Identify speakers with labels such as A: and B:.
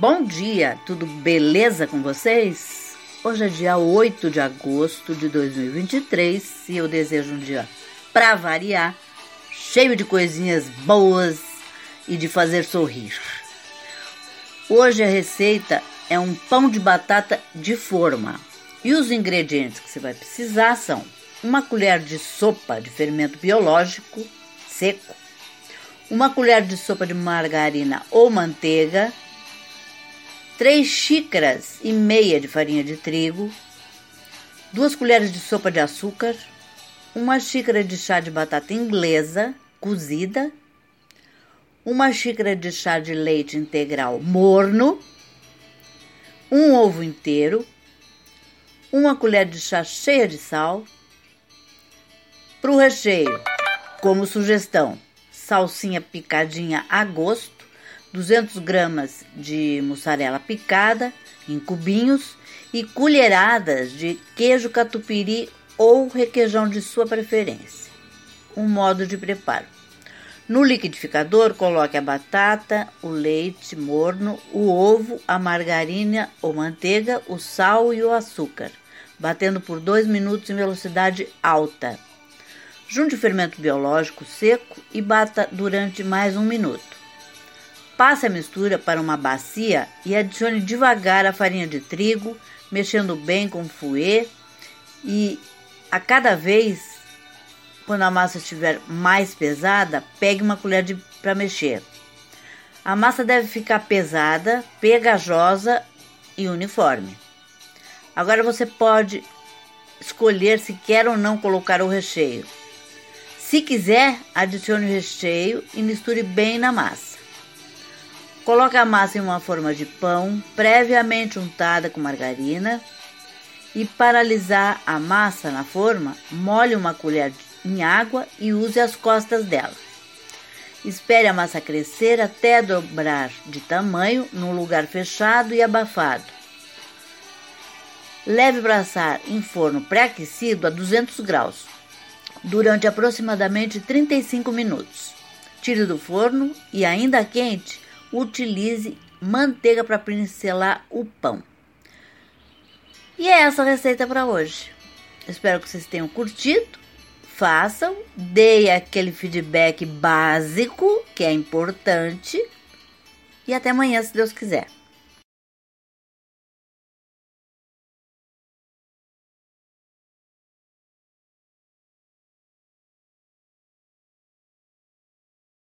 A: Bom dia, tudo beleza com vocês? Hoje é dia 8 de agosto de 2023 e eu desejo um dia para variar, cheio de coisinhas boas e de fazer sorrir. Hoje a receita é um pão de batata de forma e os ingredientes que você vai precisar são uma colher de sopa de fermento biológico seco, uma colher de sopa de margarina ou manteiga, 3 xícaras e meia de farinha de trigo, 2 colheres de sopa de açúcar, uma xícara de chá de batata inglesa cozida, uma xícara de chá de leite integral morno, um ovo inteiro, uma colher de chá cheia de sal. Para o recheio, como sugestão, salsinha picadinha a gosto, 200 gramas de mussarela picada em cubinhos e colheradas de queijo catupiry ou requeijão de sua preferência. Um modo de preparo. No liquidificador, coloque a batata, o leite morno, o ovo, a margarina ou manteiga, o sal e o açúcar, batendo por 2 minutos em velocidade alta. Junte o fermento biológico seco e bata durante mais um minuto. Passe a mistura para uma bacia e adicione devagar a farinha de trigo, mexendo bem com o fouet e a cada vez, quando a massa estiver mais pesada, pegue uma colher para mexer. A massa deve ficar pesada, pegajosa e uniforme. Agora você pode escolher se quer ou não colocar o recheio. Se quiser, adicione o recheio e misture bem na massa. Coloque a massa em uma forma de pão previamente untada com margarina e para alisar a massa na forma, molhe uma colher em água e use as costas dela. Espere a massa crescer até dobrar de tamanho num lugar fechado e abafado. Leve para assar em forno pré-aquecido a 200 graus durante aproximadamente 35 minutos. Tire do forno e, ainda quente, utilize manteiga para pincelar o pão. E é essa a receita para hoje. Espero que vocês tenham curtido. Façam, deem aquele feedback básico que é importante. E até amanhã, se Deus quiser.